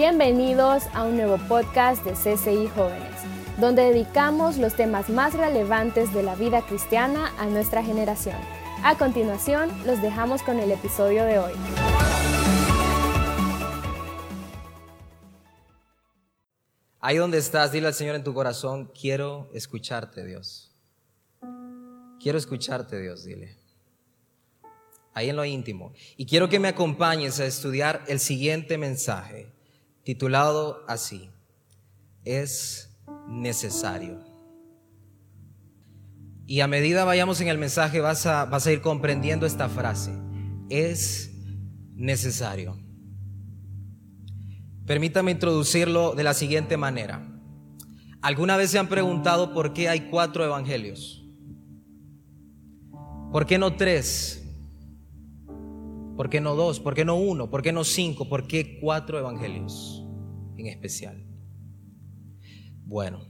Bienvenidos a un nuevo podcast de CCI Jóvenes, donde dedicamos los temas más relevantes de la vida cristiana a nuestra generación. A continuación, los dejamos con el episodio de hoy. Ahí donde estás, dile al Señor en tu corazón, quiero escucharte, Dios. Quiero escucharte, Dios, dile. Ahí en lo íntimo. Y quiero que me acompañes a estudiar el siguiente mensaje, titulado así. Es necesario. Y a medida vayamos en el mensaje vas a, vas a ir comprendiendo esta frase. Es necesario. Permítame introducirlo de la siguiente manera. ¿Alguna vez se han preguntado por qué hay cuatro evangelios? ¿Por qué no tres? ¿Por qué no dos? ¿Por qué no uno? ¿Por qué no cinco? ¿Por qué cuatro evangelios en especial? Bueno,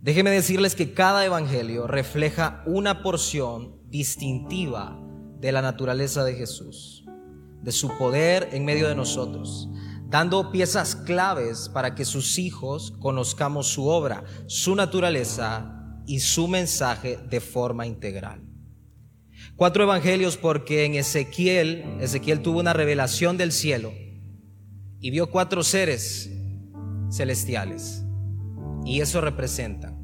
déjenme decirles que cada evangelio refleja una porción distintiva de la naturaleza de Jesús, de su poder en medio de nosotros dando piezas claves para que sus hijos conozcamos su obra, su naturaleza y su mensaje de forma integral. Cuatro evangelios porque en Ezequiel, Ezequiel tuvo una revelación del cielo y vio cuatro seres celestiales y eso representa.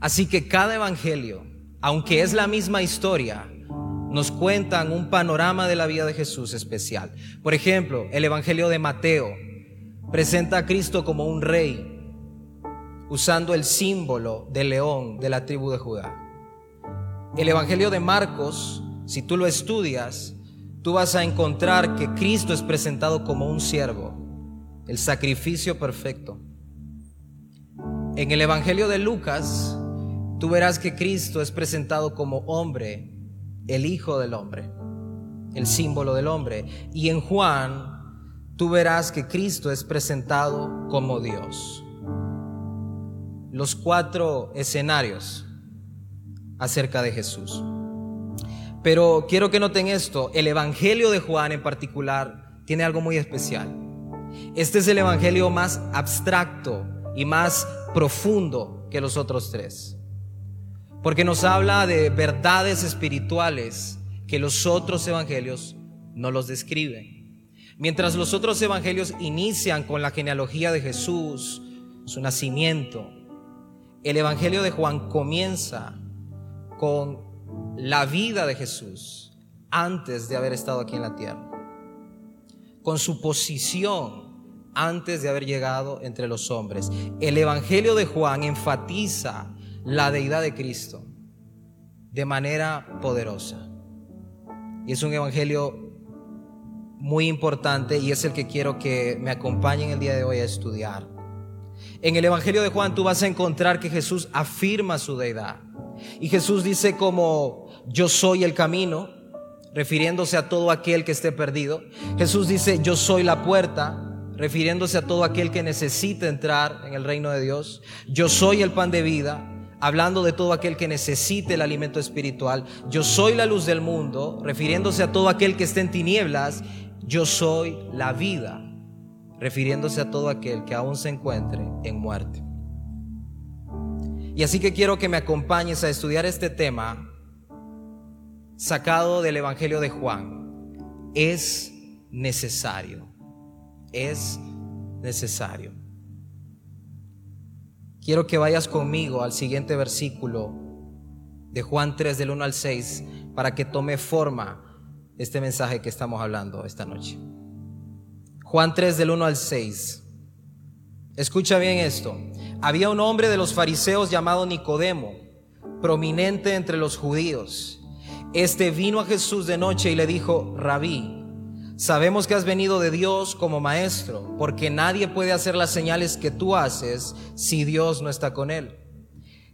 Así que cada evangelio, aunque es la misma historia, nos cuentan un panorama de la vida de Jesús especial. Por ejemplo, el Evangelio de Mateo presenta a Cristo como un rey, usando el símbolo del león de la tribu de Judá. El Evangelio de Marcos, si tú lo estudias, tú vas a encontrar que Cristo es presentado como un siervo, el sacrificio perfecto. En el Evangelio de Lucas, tú verás que Cristo es presentado como hombre el Hijo del Hombre, el símbolo del hombre. Y en Juan tú verás que Cristo es presentado como Dios. Los cuatro escenarios acerca de Jesús. Pero quiero que noten esto, el Evangelio de Juan en particular tiene algo muy especial. Este es el Evangelio más abstracto y más profundo que los otros tres porque nos habla de verdades espirituales que los otros evangelios no los describen. Mientras los otros evangelios inician con la genealogía de Jesús, su nacimiento, el evangelio de Juan comienza con la vida de Jesús antes de haber estado aquí en la tierra, con su posición antes de haber llegado entre los hombres. El evangelio de Juan enfatiza la deidad de Cristo de manera poderosa. Y es un evangelio muy importante y es el que quiero que me acompañen el día de hoy a estudiar. En el Evangelio de Juan tú vas a encontrar que Jesús afirma su deidad. Y Jesús dice como yo soy el camino, refiriéndose a todo aquel que esté perdido. Jesús dice yo soy la puerta, refiriéndose a todo aquel que necesite entrar en el reino de Dios. Yo soy el pan de vida, hablando de todo aquel que necesite el alimento espiritual. Yo soy la luz del mundo, refiriéndose a todo aquel que esté en tinieblas. Yo soy la vida, refiriéndose a todo aquel que aún se encuentre en muerte. Y así que quiero que me acompañes a estudiar este tema sacado del Evangelio de Juan. Es necesario, es necesario. Quiero que vayas conmigo al siguiente versículo de Juan 3 del 1 al 6 para que tome forma este mensaje que estamos hablando esta noche. Juan 3 del 1 al 6. Escucha bien esto. Había un hombre de los fariseos llamado Nicodemo, prominente entre los judíos. Este vino a Jesús de noche y le dijo, rabí, Sabemos que has venido de Dios como maestro, porque nadie puede hacer las señales que tú haces si Dios no está con él.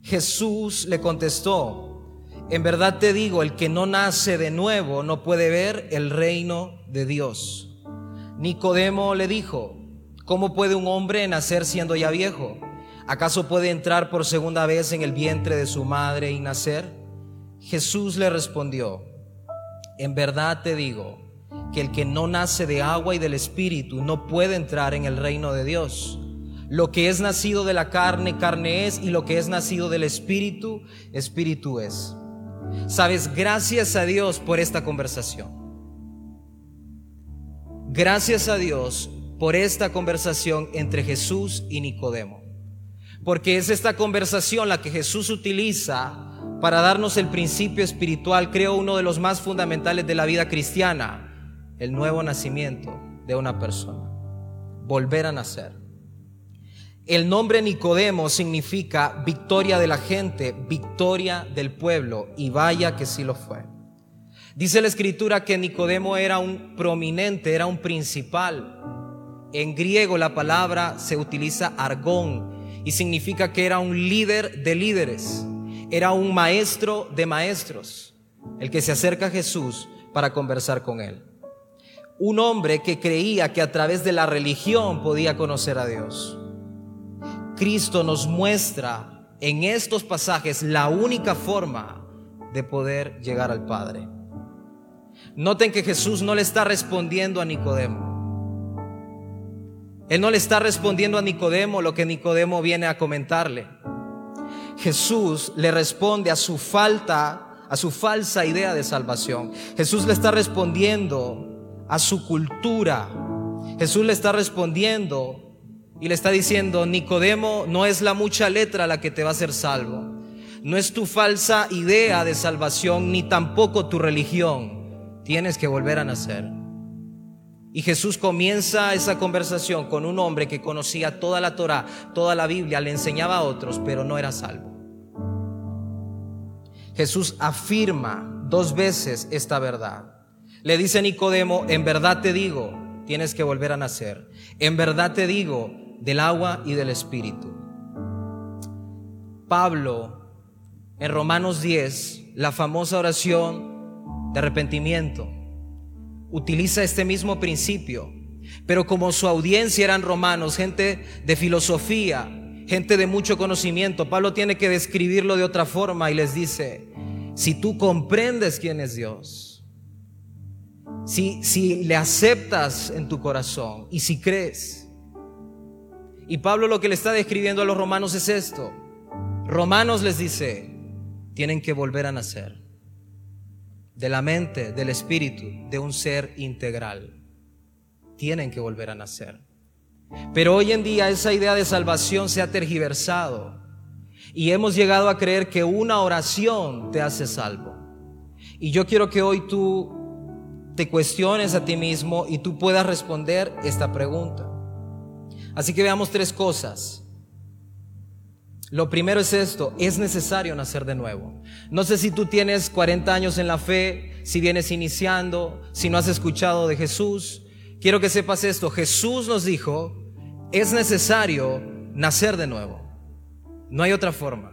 Jesús le contestó, en verdad te digo, el que no nace de nuevo no puede ver el reino de Dios. Nicodemo le dijo, ¿cómo puede un hombre nacer siendo ya viejo? ¿Acaso puede entrar por segunda vez en el vientre de su madre y nacer? Jesús le respondió, en verdad te digo, que el que no nace de agua y del Espíritu no puede entrar en el reino de Dios. Lo que es nacido de la carne, carne es, y lo que es nacido del Espíritu, Espíritu es. Sabes, gracias a Dios por esta conversación. Gracias a Dios por esta conversación entre Jesús y Nicodemo. Porque es esta conversación la que Jesús utiliza para darnos el principio espiritual, creo uno de los más fundamentales de la vida cristiana, el nuevo nacimiento de una persona, volver a nacer. El nombre Nicodemo significa victoria de la gente, victoria del pueblo, y vaya que sí lo fue. Dice la escritura que Nicodemo era un prominente, era un principal. En griego la palabra se utiliza argón y significa que era un líder de líderes era un maestro de maestros, el que se acerca a Jesús para conversar con él. Un hombre que creía que a través de la religión podía conocer a Dios. Cristo nos muestra en estos pasajes la única forma de poder llegar al Padre. Noten que Jesús no le está respondiendo a Nicodemo. Él no le está respondiendo a Nicodemo lo que Nicodemo viene a comentarle. Jesús le responde a su falta, a su falsa idea de salvación. Jesús le está respondiendo a su cultura. Jesús le está respondiendo y le está diciendo, Nicodemo, no es la mucha letra la que te va a hacer salvo. No es tu falsa idea de salvación, ni tampoco tu religión. Tienes que volver a nacer. Y Jesús comienza esa conversación con un hombre que conocía toda la Torah, toda la Biblia, le enseñaba a otros, pero no era salvo. Jesús afirma dos veces esta verdad. Le dice a Nicodemo, en verdad te digo, tienes que volver a nacer. En verdad te digo, del agua y del Espíritu. Pablo, en Romanos 10, la famosa oración de arrepentimiento, utiliza este mismo principio, pero como su audiencia eran romanos, gente de filosofía, gente de mucho conocimiento, Pablo tiene que describirlo de otra forma y les dice, si tú comprendes quién es Dios, si, si le aceptas en tu corazón y si crees, y Pablo lo que le está describiendo a los romanos es esto, Romanos les dice, tienen que volver a nacer de la mente, del espíritu, de un ser integral. Tienen que volver a nacer. Pero hoy en día esa idea de salvación se ha tergiversado y hemos llegado a creer que una oración te hace salvo. Y yo quiero que hoy tú te cuestiones a ti mismo y tú puedas responder esta pregunta. Así que veamos tres cosas lo primero es esto, es necesario nacer de nuevo. No sé si tú tienes 40 años en la fe, si vienes iniciando, si no has escuchado de Jesús. Quiero que sepas esto, Jesús nos dijo, es necesario nacer de nuevo. No hay otra forma.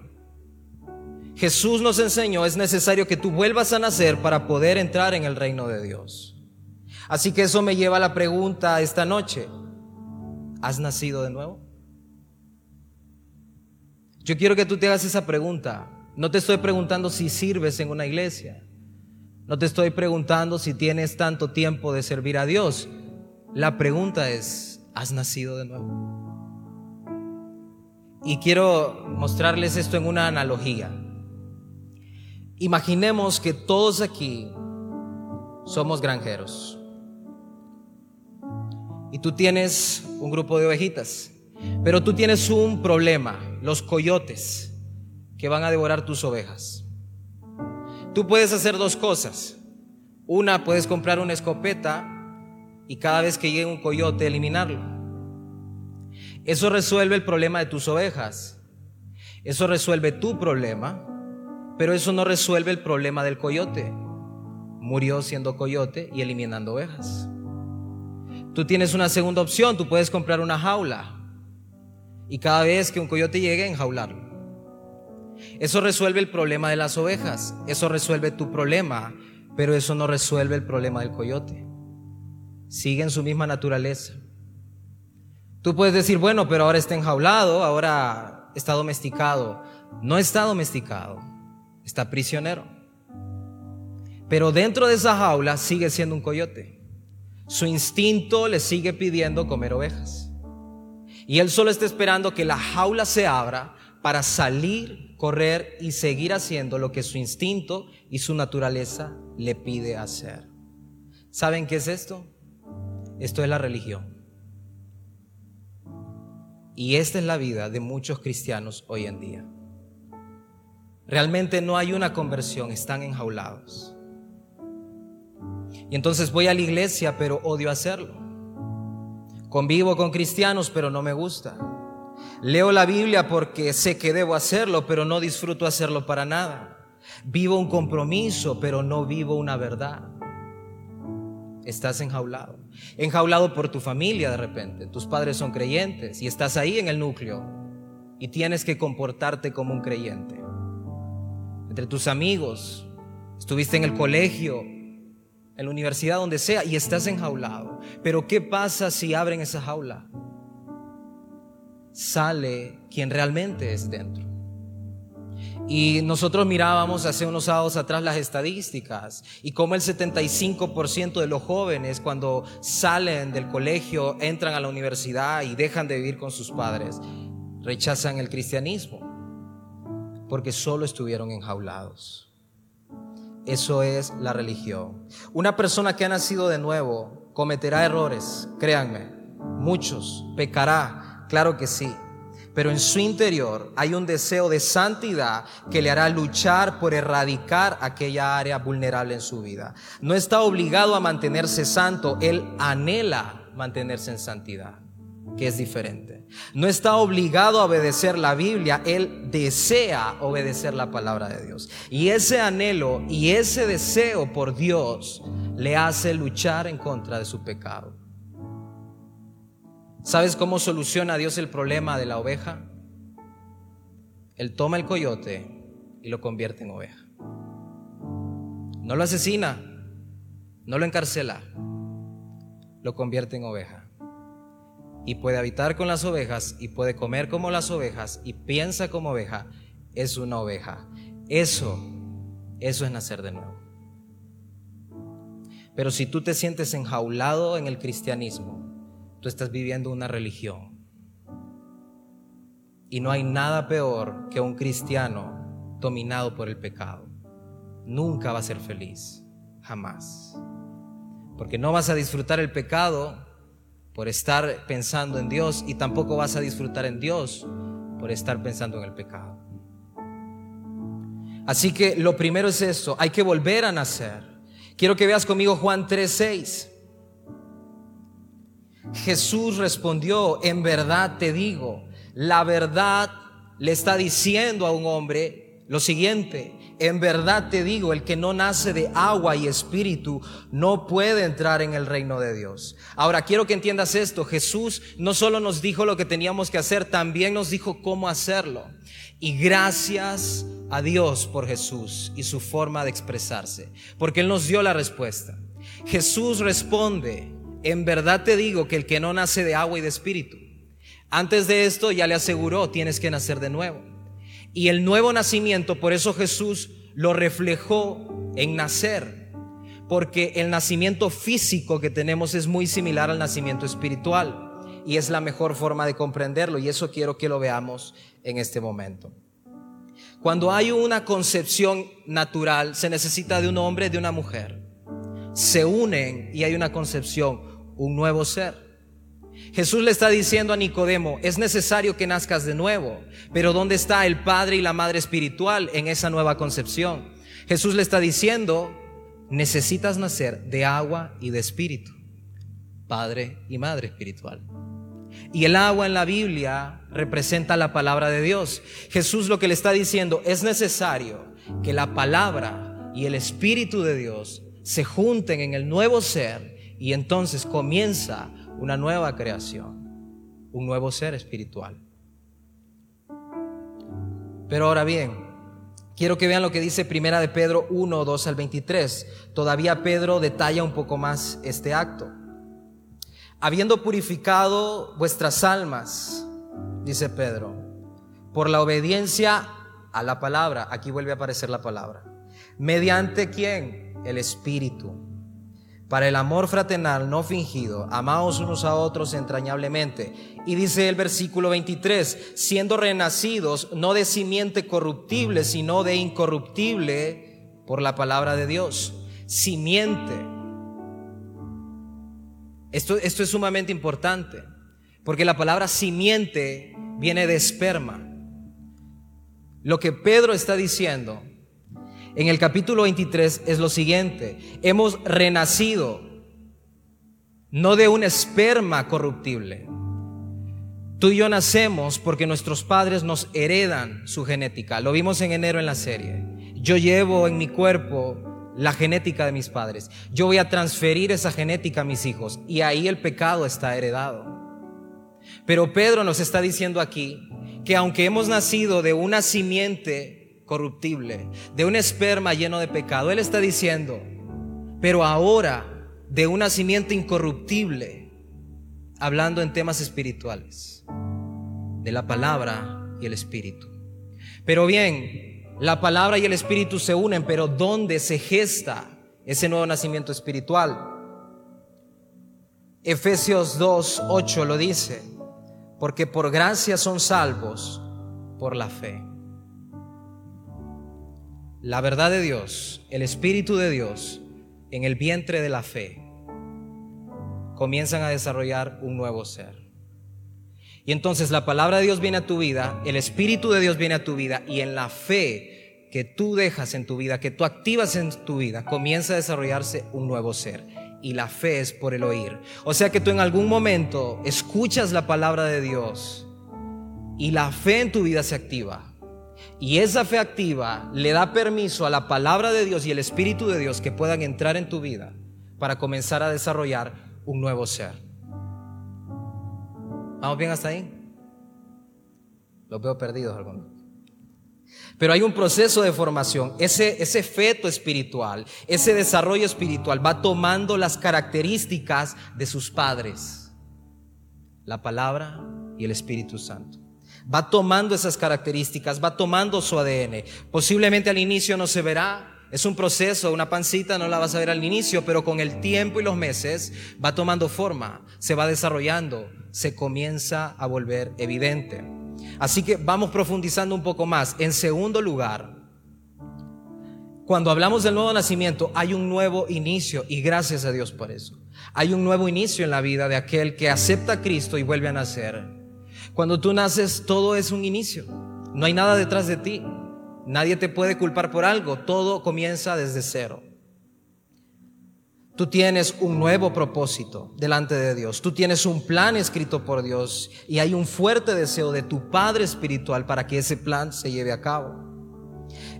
Jesús nos enseñó, es necesario que tú vuelvas a nacer para poder entrar en el reino de Dios. Así que eso me lleva a la pregunta esta noche, ¿has nacido de nuevo? Yo quiero que tú te hagas esa pregunta. No te estoy preguntando si sirves en una iglesia. No te estoy preguntando si tienes tanto tiempo de servir a Dios. La pregunta es, ¿has nacido de nuevo? Y quiero mostrarles esto en una analogía. Imaginemos que todos aquí somos granjeros. Y tú tienes un grupo de ovejitas. Pero tú tienes un problema, los coyotes que van a devorar tus ovejas. Tú puedes hacer dos cosas. Una, puedes comprar una escopeta y cada vez que llegue un coyote eliminarlo. Eso resuelve el problema de tus ovejas. Eso resuelve tu problema, pero eso no resuelve el problema del coyote. Murió siendo coyote y eliminando ovejas. Tú tienes una segunda opción, tú puedes comprar una jaula y cada vez que un coyote llegue, enjaularlo. Eso resuelve el problema de las ovejas, eso resuelve tu problema, pero eso no resuelve el problema del coyote. Sigue en su misma naturaleza. Tú puedes decir, bueno, pero ahora está enjaulado, ahora está domesticado. No está domesticado, está prisionero. Pero dentro de esa jaula sigue siendo un coyote. Su instinto le sigue pidiendo comer ovejas. Y él solo está esperando que la jaula se abra para salir, correr y seguir haciendo lo que su instinto y su naturaleza le pide hacer. ¿Saben qué es esto? Esto es la religión. Y esta es la vida de muchos cristianos hoy en día. Realmente no hay una conversión, están enjaulados. Y entonces voy a la iglesia, pero odio hacerlo. Convivo con cristianos, pero no me gusta. Leo la Biblia porque sé que debo hacerlo, pero no disfruto hacerlo para nada. Vivo un compromiso, pero no vivo una verdad. Estás enjaulado. Enjaulado por tu familia de repente. Tus padres son creyentes y estás ahí en el núcleo y tienes que comportarte como un creyente. Entre tus amigos, estuviste en el colegio, en la universidad, donde sea, y estás enjaulado. Pero ¿qué pasa si abren esa jaula? Sale quien realmente es dentro. Y nosotros mirábamos hace unos sábados atrás las estadísticas y cómo el 75% de los jóvenes cuando salen del colegio, entran a la universidad y dejan de vivir con sus padres, rechazan el cristianismo porque solo estuvieron enjaulados. Eso es la religión. Una persona que ha nacido de nuevo cometerá errores, créanme, muchos, pecará, claro que sí pero en su interior hay un deseo de santidad que le hará luchar por erradicar aquella área vulnerable en su vida. No está obligado a mantenerse santo, él anhela mantenerse en santidad, que es diferente. No está obligado a obedecer la Biblia, él desea obedecer la palabra de Dios. Y ese anhelo y ese deseo por Dios le hace luchar en contra de su pecado. ¿Sabes cómo soluciona Dios el problema de la oveja? Él toma el coyote y lo convierte en oveja. No lo asesina, no lo encarcela, lo convierte en oveja. Y puede habitar con las ovejas y puede comer como las ovejas y piensa como oveja, es una oveja. Eso, eso es nacer de nuevo. Pero si tú te sientes enjaulado en el cristianismo, tú estás viviendo una religión. Y no hay nada peor que un cristiano dominado por el pecado. Nunca va a ser feliz, jamás. Porque no vas a disfrutar el pecado por estar pensando en Dios y tampoco vas a disfrutar en Dios por estar pensando en el pecado. Así que lo primero es eso, hay que volver a nacer. Quiero que veas conmigo Juan 3:6. Jesús respondió, en verdad te digo, la verdad le está diciendo a un hombre lo siguiente, en verdad te digo, el que no nace de agua y espíritu no puede entrar en el reino de Dios. Ahora quiero que entiendas esto, Jesús no solo nos dijo lo que teníamos que hacer, también nos dijo cómo hacerlo. Y gracias a Dios por Jesús y su forma de expresarse, porque Él nos dio la respuesta. Jesús responde, en verdad te digo que el que no nace de agua y de espíritu, antes de esto ya le aseguró, tienes que nacer de nuevo. Y el nuevo nacimiento, por eso Jesús lo reflejó en nacer, porque el nacimiento físico que tenemos es muy similar al nacimiento espiritual y es la mejor forma de comprenderlo y eso quiero que lo veamos en este momento. Cuando hay una concepción natural, se necesita de un hombre y de una mujer. Se unen y hay una concepción un nuevo ser. Jesús le está diciendo a Nicodemo, es necesario que nazcas de nuevo, pero ¿dónde está el Padre y la Madre espiritual en esa nueva concepción? Jesús le está diciendo, necesitas nacer de agua y de espíritu, Padre y Madre espiritual. Y el agua en la Biblia representa la palabra de Dios. Jesús lo que le está diciendo, es necesario que la palabra y el Espíritu de Dios se junten en el nuevo ser y entonces comienza una nueva creación, un nuevo ser espiritual. Pero ahora bien, quiero que vean lo que dice Primera de Pedro 1, 2 al 23. Todavía Pedro detalla un poco más este acto. Habiendo purificado vuestras almas, dice Pedro, por la obediencia a la palabra, aquí vuelve a aparecer la palabra, mediante quién? El Espíritu para el amor fraternal no fingido, amaos unos a otros entrañablemente. Y dice el versículo 23, siendo renacidos no de simiente corruptible, sino de incorruptible por la palabra de Dios. Simiente. Esto, esto es sumamente importante, porque la palabra simiente viene de esperma. Lo que Pedro está diciendo en el capítulo 23 es lo siguiente. Hemos renacido no de un esperma corruptible. Tú y yo nacemos porque nuestros padres nos heredan su genética. Lo vimos en enero en la serie. Yo llevo en mi cuerpo la genética de mis padres. Yo voy a transferir esa genética a mis hijos y ahí el pecado está heredado. Pero Pedro nos está diciendo aquí que aunque hemos nacido de una simiente corruptible, de un esperma lleno de pecado. Él está diciendo, pero ahora de una simiente incorruptible, hablando en temas espirituales, de la palabra y el espíritu. Pero bien, la palabra y el espíritu se unen, pero ¿dónde se gesta ese nuevo nacimiento espiritual? Efesios 2, 8 lo dice, porque por gracia son salvos por la fe la verdad de Dios, el Espíritu de Dios, en el vientre de la fe, comienzan a desarrollar un nuevo ser. Y entonces la palabra de Dios viene a tu vida, el Espíritu de Dios viene a tu vida y en la fe que tú dejas en tu vida, que tú activas en tu vida, comienza a desarrollarse un nuevo ser. Y la fe es por el oír. O sea que tú en algún momento escuchas la palabra de Dios y la fe en tu vida se activa. Y esa fe activa le da permiso a la palabra de Dios y el Espíritu de Dios que puedan entrar en tu vida para comenzar a desarrollar un nuevo ser. ¿Vamos bien hasta ahí? Los veo perdidos algunos. Pero hay un proceso de formación. Ese, ese feto espiritual, ese desarrollo espiritual va tomando las características de sus padres. La palabra y el Espíritu Santo va tomando esas características, va tomando su ADN. Posiblemente al inicio no se verá, es un proceso, una pancita no la vas a ver al inicio, pero con el tiempo y los meses va tomando forma, se va desarrollando, se comienza a volver evidente. Así que vamos profundizando un poco más. En segundo lugar, cuando hablamos del nuevo nacimiento, hay un nuevo inicio y gracias a Dios por eso. Hay un nuevo inicio en la vida de aquel que acepta a Cristo y vuelve a nacer. Cuando tú naces, todo es un inicio. No hay nada detrás de ti. Nadie te puede culpar por algo. Todo comienza desde cero. Tú tienes un nuevo propósito delante de Dios. Tú tienes un plan escrito por Dios y hay un fuerte deseo de tu Padre Espiritual para que ese plan se lleve a cabo.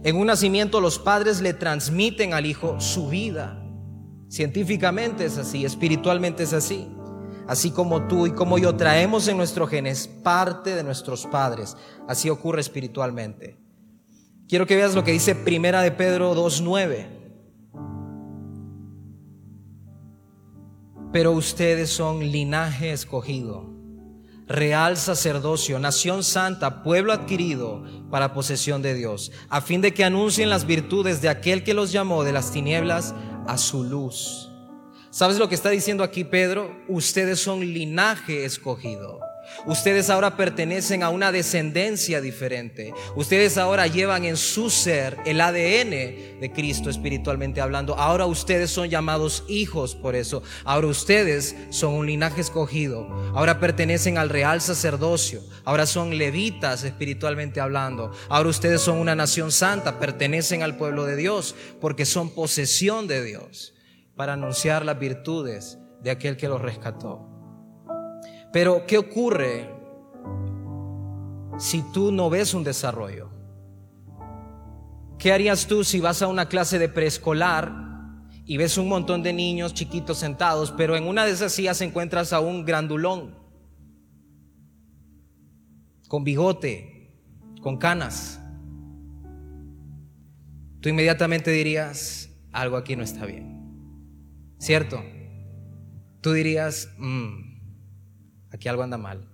En un nacimiento los padres le transmiten al hijo su vida. Científicamente es así, espiritualmente es así así como tú y como yo traemos en nuestro genes parte de nuestros padres. Así ocurre espiritualmente. Quiero que veas lo que dice Primera de Pedro 2:9. Pero ustedes son linaje escogido, real sacerdocio, nación santa, pueblo adquirido para posesión de Dios, a fin de que anuncien las virtudes de aquel que los llamó de las tinieblas a su luz ¿Sabes lo que está diciendo aquí Pedro? Ustedes son linaje escogido. Ustedes ahora pertenecen a una descendencia diferente. Ustedes ahora llevan en su ser el ADN de Cristo espiritualmente hablando. Ahora ustedes son llamados hijos por eso. Ahora ustedes son un linaje escogido. Ahora pertenecen al real sacerdocio. Ahora son levitas espiritualmente hablando. Ahora ustedes son una nación santa. Pertenecen al pueblo de Dios porque son posesión de Dios para anunciar las virtudes de aquel que los rescató. Pero, ¿qué ocurre si tú no ves un desarrollo? ¿Qué harías tú si vas a una clase de preescolar y ves un montón de niños chiquitos sentados, pero en una de esas sillas encuentras a un grandulón con bigote, con canas? Tú inmediatamente dirías, algo aquí no está bien. ¿Cierto? Tú dirías, mm, aquí algo anda mal.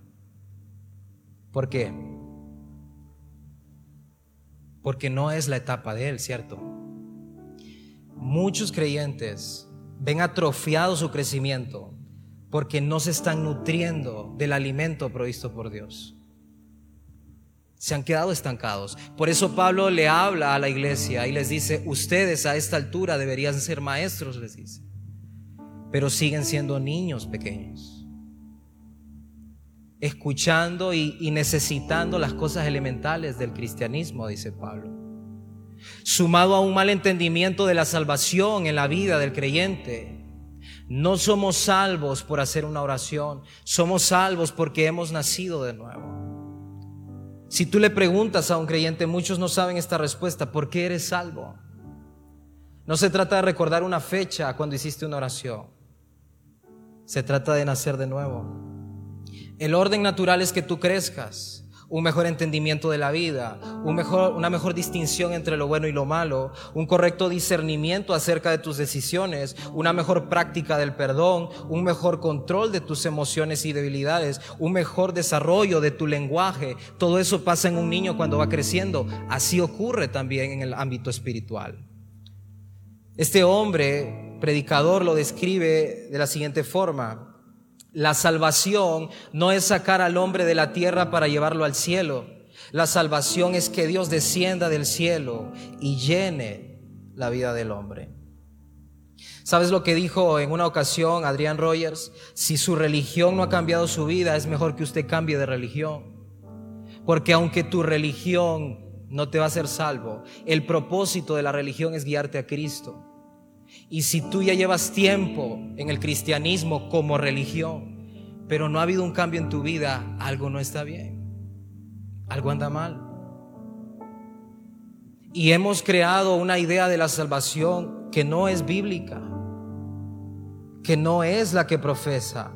¿Por qué? Porque no es la etapa de él, ¿cierto? Muchos creyentes ven atrofiado su crecimiento porque no se están nutriendo del alimento provisto por Dios. Se han quedado estancados. Por eso Pablo le habla a la iglesia y les dice, ustedes a esta altura deberían ser maestros, les dice, pero siguen siendo niños pequeños, escuchando y, necesitando las cosas elementales del cristianismo, dice Pablo. Sumado a un mal entendimiento de la salvación en la vida del creyente, no somos salvos por hacer una oración, somos salvos porque hemos nacido de nuevo. Si tú le preguntas a un creyente, muchos no saben esta respuesta, ¿por qué eres salvo? No se trata de recordar una fecha cuando hiciste una oración, se trata de nacer de nuevo. El orden natural es que tú crezcas, un mejor entendimiento de la vida, una mejor distinción entre lo bueno y lo malo, un correcto discernimiento acerca de tus decisiones, una mejor práctica del perdón, un mejor control de tus emociones y debilidades, un mejor desarrollo de tu lenguaje. Todo eso pasa en un niño cuando va creciendo. Así ocurre también en el ámbito espiritual. Este hombre, predicador, lo describe de la siguiente forma. La salvación no es sacar al hombre de la tierra para llevarlo al cielo. La salvación es que Dios descienda del cielo y llene la vida del hombre. ¿Sabes lo que dijo en una ocasión Adrián Rogers? Si su religión no ha cambiado su vida, es mejor que usted cambie de religión. Porque aunque tu religión no te va a hacer salvo, el propósito de la religión es guiarte a Cristo. Y si tú ya llevas tiempo en el cristianismo como religión, pero no ha habido un cambio en tu vida, algo no está bien. Algo anda mal. Y hemos creado una idea de la salvación que no es bíblica, que no es la que profesa.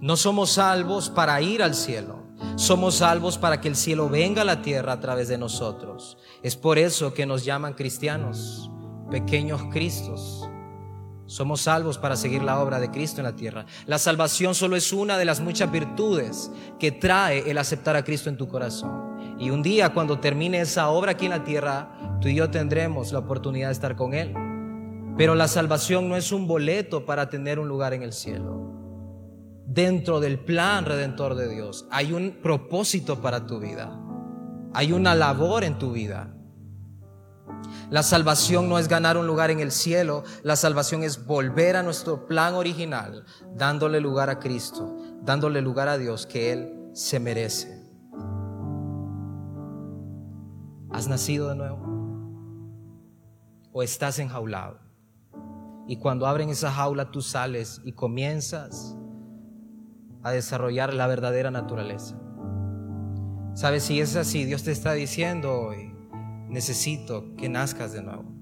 No somos salvos para ir al cielo. Somos salvos para que el cielo venga a la tierra a través de nosotros. Es por eso que nos llaman cristianos pequeños Cristos. Somos salvos para seguir la obra de Cristo en la tierra. La salvación solo es una de las muchas virtudes que trae el aceptar a Cristo en tu corazón. Y un día cuando termine esa obra aquí en la tierra, tú y yo tendremos la oportunidad de estar con Él. Pero la salvación no es un boleto para tener un lugar en el cielo. Dentro del plan redentor de Dios hay un propósito para tu vida. Hay una labor en tu vida. La salvación no es ganar un lugar en el cielo, la salvación es volver a nuestro plan original, dándole lugar a Cristo, dándole lugar a Dios que Él se merece. ¿Has nacido de nuevo? ¿O estás enjaulado? Y cuando abren esa jaula tú sales y comienzas a desarrollar la verdadera naturaleza. ¿Sabes si es así? Dios te está diciendo hoy necesito que nazcas de nuevo.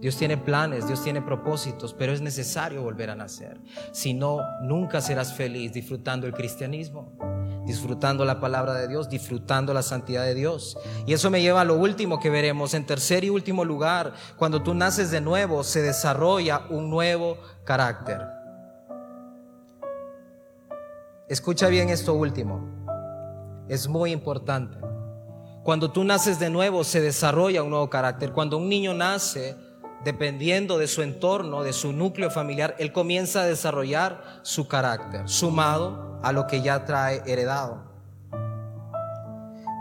Dios tiene planes, Dios tiene propósitos, pero es necesario volver a nacer. Si no, nunca serás feliz disfrutando el cristianismo, disfrutando la palabra de Dios, disfrutando la santidad de Dios. Y eso me lleva a lo último que veremos. En tercer y último lugar, cuando tú naces de nuevo, se desarrolla un nuevo carácter. Escucha bien esto último. Es muy importante. Cuando tú naces de nuevo se desarrolla un nuevo carácter. Cuando un niño nace, dependiendo de su entorno, de su núcleo familiar, él comienza a desarrollar su carácter, sumado a lo que ya trae heredado.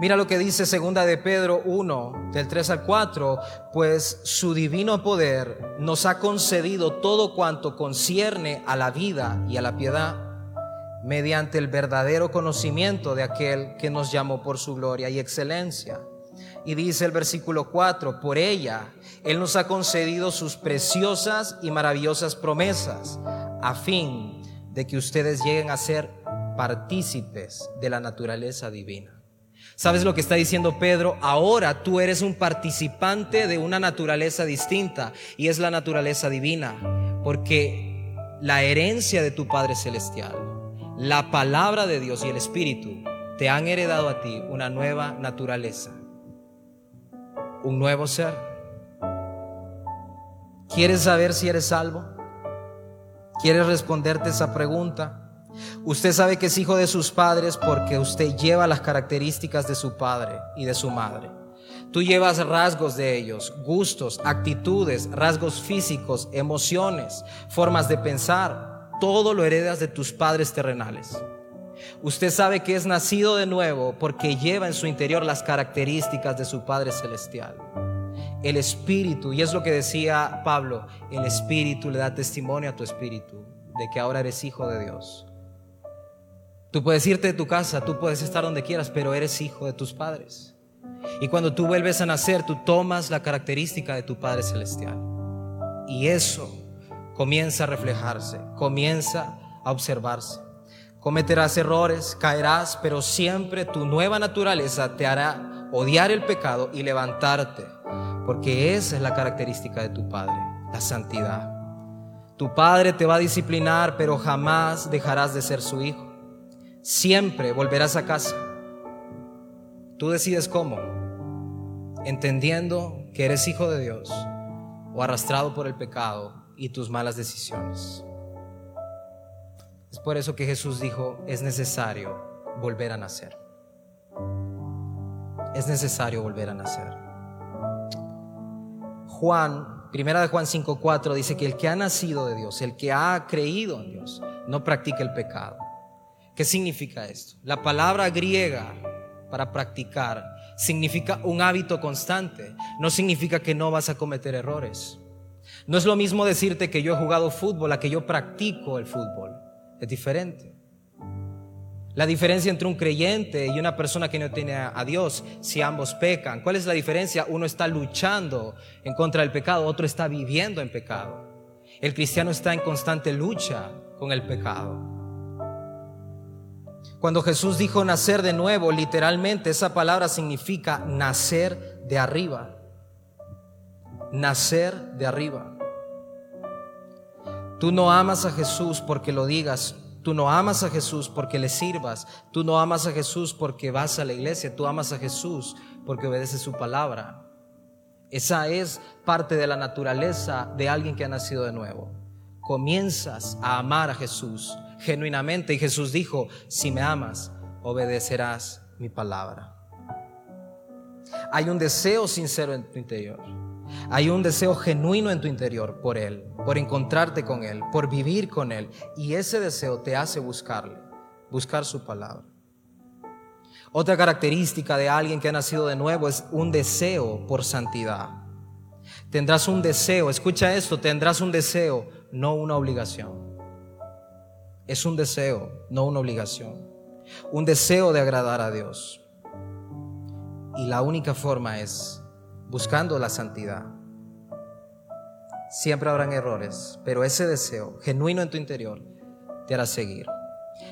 Mira lo que dice segunda de Pedro 1, del 3 al 4, pues su divino poder nos ha concedido todo cuanto concierne a la vida y a la piedad mediante el verdadero conocimiento de aquel que nos llamó por su gloria y excelencia. Y dice el versículo 4, por ella Él nos ha concedido sus preciosas y maravillosas promesas, a fin de que ustedes lleguen a ser partícipes de la naturaleza divina. ¿Sabes lo que está diciendo Pedro? Ahora tú eres un participante de una naturaleza distinta y es la naturaleza divina, porque la herencia de tu Padre Celestial la palabra de Dios y el Espíritu te han heredado a ti una nueva naturaleza, un nuevo ser. ¿Quieres saber si eres salvo? ¿Quieres responderte esa pregunta? Usted sabe que es hijo de sus padres porque usted lleva las características de su padre y de su madre. Tú llevas rasgos de ellos, gustos, actitudes, rasgos físicos, emociones, formas de pensar. Todo lo heredas de tus padres terrenales. Usted sabe que es nacido de nuevo porque lleva en su interior las características de su Padre Celestial. El Espíritu, y es lo que decía Pablo, el Espíritu le da testimonio a tu Espíritu de que ahora eres hijo de Dios. Tú puedes irte de tu casa, tú puedes estar donde quieras, pero eres hijo de tus padres. Y cuando tú vuelves a nacer, tú tomas la característica de tu Padre Celestial. Y eso comienza a reflejarse, comienza a observarse. Cometerás errores, caerás, pero siempre tu nueva naturaleza te hará odiar el pecado y levantarte, porque esa es la característica de tu Padre, la santidad. Tu Padre te va a disciplinar, pero jamás dejarás de ser su hijo. Siempre volverás a casa. Tú decides cómo, entendiendo que eres hijo de Dios o arrastrado por el pecado y tus malas decisiones. Es por eso que Jesús dijo, es necesario volver a nacer. Es necesario volver a nacer. Juan, primera de Juan 5:4 dice que el que ha nacido de Dios, el que ha creído en Dios, no practica el pecado. ¿Qué significa esto? La palabra griega para practicar significa un hábito constante, no significa que no vas a cometer errores. No es lo mismo decirte que yo he jugado fútbol a que yo practico el fútbol es diferente. La diferencia entre un creyente y una persona que no tiene a Dios, si ambos pecan, ¿cuál es la diferencia? Uno está luchando en contra del pecado, otro está viviendo en pecado. El cristiano está en constante lucha con el pecado. Cuando Jesús dijo nacer de nuevo, literalmente esa palabra significa nacer de arriba. Nacer de arriba. Tú no amas a Jesús porque lo digas. Tú no amas a Jesús porque le sirvas. Tú no amas a Jesús porque vas a la iglesia. Tú amas a Jesús porque obedeces su palabra. Esa es parte de la naturaleza de alguien que ha nacido de nuevo. Comienzas a amar a Jesús genuinamente y Jesús dijo, si me amas, obedecerás mi palabra. Hay un deseo sincero en tu interior. Hay un deseo genuino en tu interior por Él, por encontrarte con Él, por vivir con Él. Y ese deseo te hace buscarle, buscar su palabra. Otra característica de alguien que ha nacido de nuevo es un deseo por santidad. Tendrás un deseo, escucha esto, tendrás un deseo, no una obligación. Es un deseo, no una obligación. Un deseo de agradar a Dios. Y la única forma es buscando la santidad. Siempre habrán errores, pero ese deseo genuino en tu interior te hará seguir.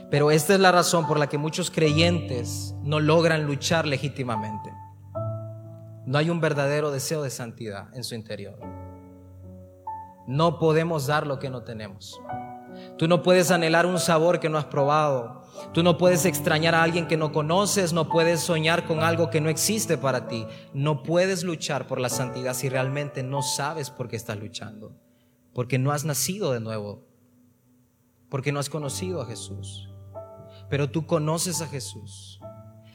Pero esta es la razón por la que muchos creyentes no logran luchar legítimamente. No hay un verdadero deseo de santidad en su interior. No podemos dar lo que no tenemos. Tú no puedes anhelar un sabor que no has probado. Tú no puedes extrañar a alguien que no conoces, no puedes soñar con algo que no existe para ti. No puedes luchar por la santidad si realmente no sabes por qué estás luchando. Porque no has nacido de nuevo. Porque no has conocido a Jesús. Pero tú conoces a Jesús.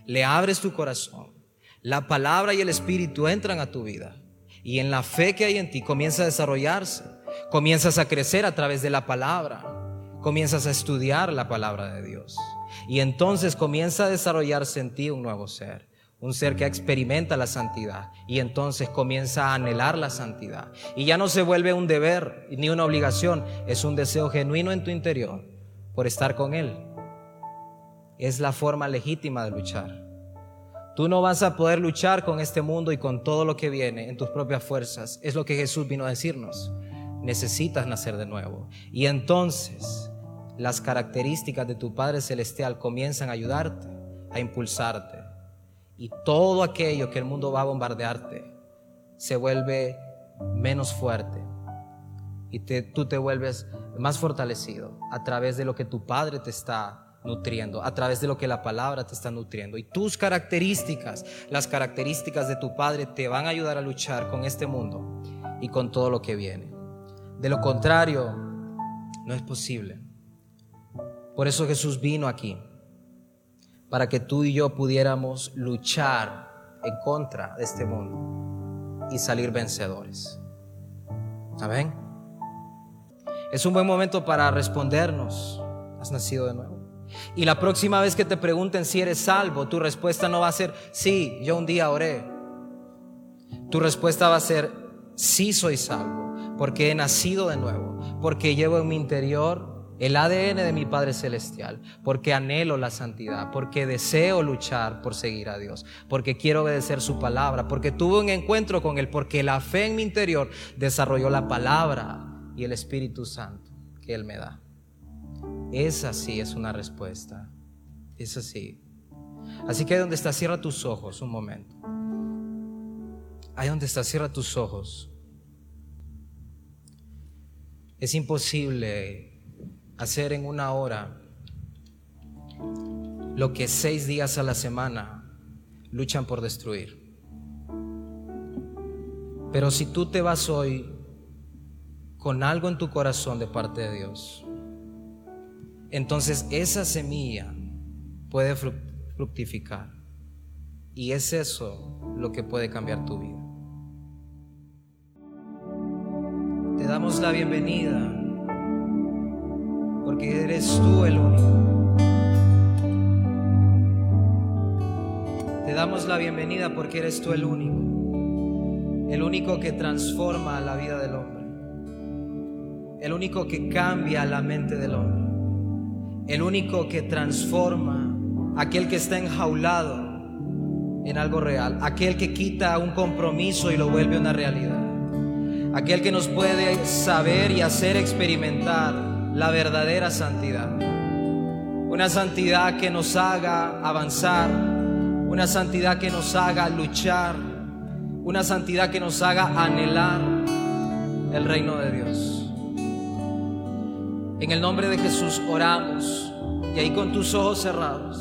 Le abres tu corazón. La palabra y el Espíritu entran a tu vida. Y en la fe que hay en ti comienza a desarrollarse. Comienzas a crecer a través de la palabra comienzas a estudiar la palabra de Dios. Y entonces comienza a desarrollarse en ti un nuevo ser, un ser que experimenta la santidad. Y entonces comienza a anhelar la santidad. Y ya no se vuelve un deber ni una obligación, es un deseo genuino en tu interior por estar con Él. Es la forma legítima de luchar. Tú no vas a poder luchar con este mundo y con todo lo que viene en tus propias fuerzas. Es lo que Jesús vino a decirnos. Necesitas nacer de nuevo. Y entonces las características de tu Padre Celestial comienzan a ayudarte, a impulsarte. Y todo aquello que el mundo va a bombardearte se vuelve menos fuerte. Y tú te vuelves más fortalecido a través de lo que tu Padre te está nutriendo, a través de lo que la palabra te está nutriendo. Y tus características, las características de tu Padre te van a ayudar a luchar con este mundo y con todo lo que viene. De lo contrario, no es posible. Por eso Jesús vino aquí, para que tú y yo pudiéramos luchar en contra de este mundo y salir vencedores. Amén. Es un buen momento para respondernos, has nacido de nuevo. Y la próxima vez que te pregunten si eres salvo, tu respuesta no va a ser, sí, yo un día oré. Tu respuesta va a ser, sí soy salvo, porque he nacido de nuevo, porque llevo en mi interior el ADN de mi Padre Celestial, porque anhelo la santidad, porque deseo luchar por seguir a Dios, porque quiero obedecer su palabra, porque tuve un encuentro con Él, porque la fe en mi interior desarrolló la palabra y el Espíritu Santo que Él me da. Esa sí es una respuesta. Es así. Así que ahí donde está, cierra tus ojos un momento. Ahí donde está, cierra tus ojos. Es imposible hacer en una hora lo que seis días a la semana luchan por destruir. Pero si tú te vas hoy con algo en tu corazón de parte de Dios, entonces esa semilla puede fructificar. Y es eso lo que puede cambiar tu vida. Te damos la bienvenida porque eres tú el único. Te damos la bienvenida porque eres tú el único, el único que transforma la vida del hombre, el único que cambia la mente del hombre, el único que transforma aquel que está enjaulado en algo real, aquel que quita un compromiso y lo vuelve una realidad, aquel que nos puede saber y hacer experimentar la verdadera santidad. Una santidad que nos haga avanzar, una santidad que nos haga luchar, una santidad que nos haga anhelar el reino de Dios. En el nombre de Jesús oramos y ahí con tus ojos cerrados.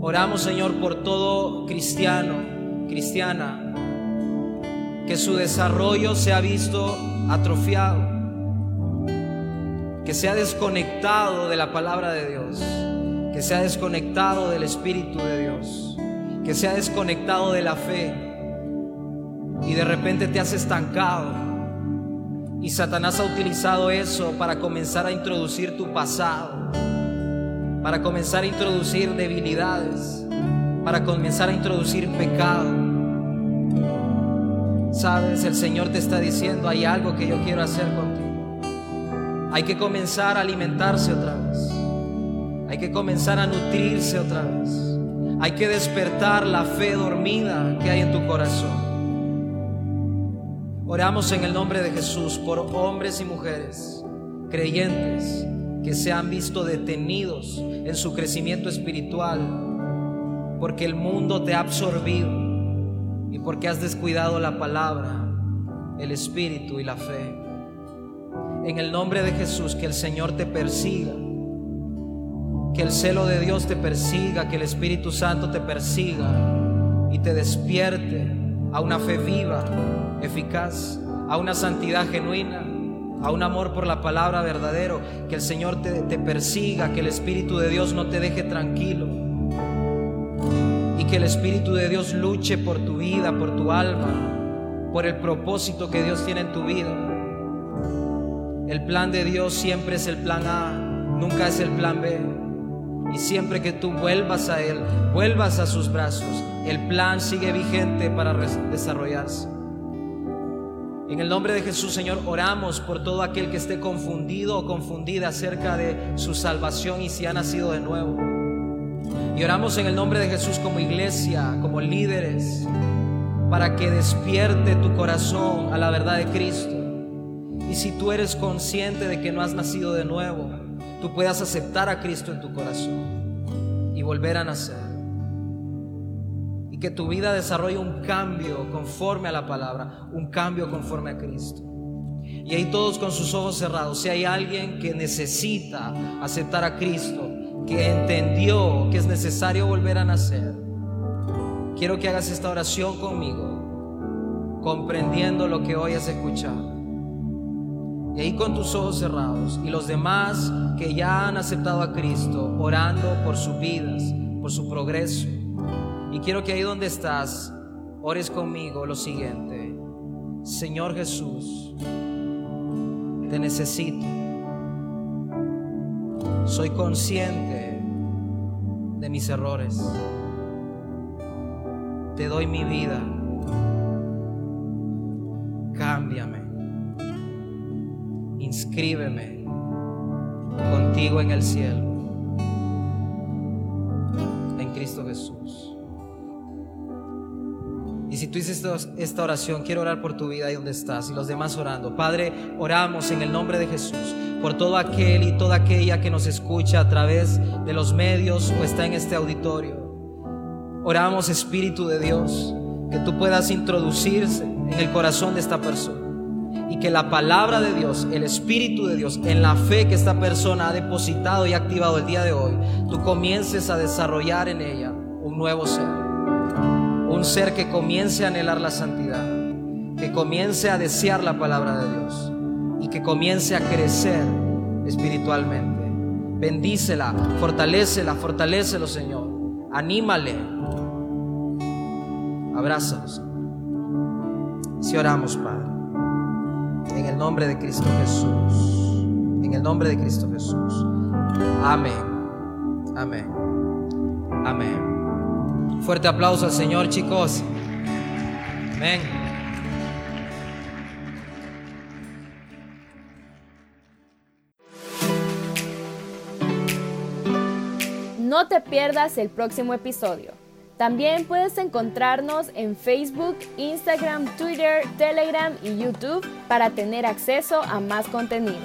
Oramos Señor por todo cristiano, cristiana, que su desarrollo se ha visto atrofiado que se ha desconectado de la palabra de Dios, que se ha desconectado del Espíritu de Dios, que se ha desconectado de la fe y de repente te has estancado. Y Satanás ha utilizado eso para comenzar a introducir tu pasado, para comenzar a introducir debilidades, para comenzar a introducir pecado. Sabes, el Señor te está diciendo, hay algo que yo quiero hacer contigo. Hay que comenzar a alimentarse otra vez. Hay que comenzar a nutrirse otra vez. Hay que despertar la fe dormida que hay en tu corazón. Oramos en el nombre de Jesús por hombres y mujeres creyentes que se han visto detenidos en su crecimiento espiritual porque el mundo te ha absorbido y porque has descuidado la palabra, el espíritu y la fe. En el nombre de Jesús, que el Señor te persiga, que el celo de Dios te persiga, que el Espíritu Santo te persiga y te despierte a una fe viva, eficaz, a una santidad genuina, a un amor por la palabra verdadero, que el Señor te, te persiga, que el Espíritu de Dios no te deje tranquilo que el Espíritu de Dios luche por tu vida, por tu alma, por el propósito que Dios tiene en tu vida. El plan de Dios siempre es el plan A, nunca es el plan B. Y siempre que tú vuelvas a Él, vuelvas a sus brazos, el plan sigue vigente para desarrollarse. En el nombre de Jesús, Señor, oramos por todo aquel que esté confundido o confundida acerca de su salvación y si ha nacido de nuevo. Y oramos en el nombre de Jesús como iglesia, como líderes, para que despierte tu corazón a la verdad de Cristo y si tú eres consciente de que no has nacido de nuevo, tú puedas aceptar a Cristo en tu corazón y volver a nacer. Y que tu vida desarrolle un cambio conforme a la palabra, un cambio conforme a Cristo. Y ahí todos con sus ojos cerrados, si hay alguien que necesita aceptar a Cristo, que entendió que es necesario volver a nacer, quiero que hagas esta oración conmigo, comprendiendo lo que hoy has escuchado. Y ahí con tus ojos cerrados y los demás que ya han aceptado a Cristo, orando por sus vidas, por su progreso. Y quiero que ahí donde estás, ores conmigo lo siguiente. Señor Jesús, te necesito. Soy consciente de mis errores. Te doy mi vida. Cámbiame. Inscríbeme contigo en el cielo. En Cristo Jesús. Y si tú hiciste esta oración, quiero orar por tu vida ahí donde estás y los demás orando. Padre, oramos en el nombre de Jesús por todo aquel y toda aquella que nos escucha a través de los medios o está en este auditorio. Oramos, Espíritu de Dios, que tú puedas introducirse en el corazón de esta persona y que la palabra de Dios, el Espíritu de Dios, en la fe que esta persona ha depositado y activado el día de hoy, tú comiences a desarrollar en ella un nuevo ser ser que comience a anhelar la santidad, que comience a desear la palabra de Dios y que comience a crecer espiritualmente. Bendícela, fortalecela, fortalecelo, Señor. Anímale. Abrázalos. Si oramos, Padre, en el nombre de Cristo Jesús, en el nombre de Cristo Jesús. Amén. Amén. Amén. Fuerte aplauso al Señor, chicos. Amén. No te pierdas el próximo episodio. También puedes encontrarnos en Facebook, Instagram, Twitter, Telegram y YouTube para tener acceso a más contenido.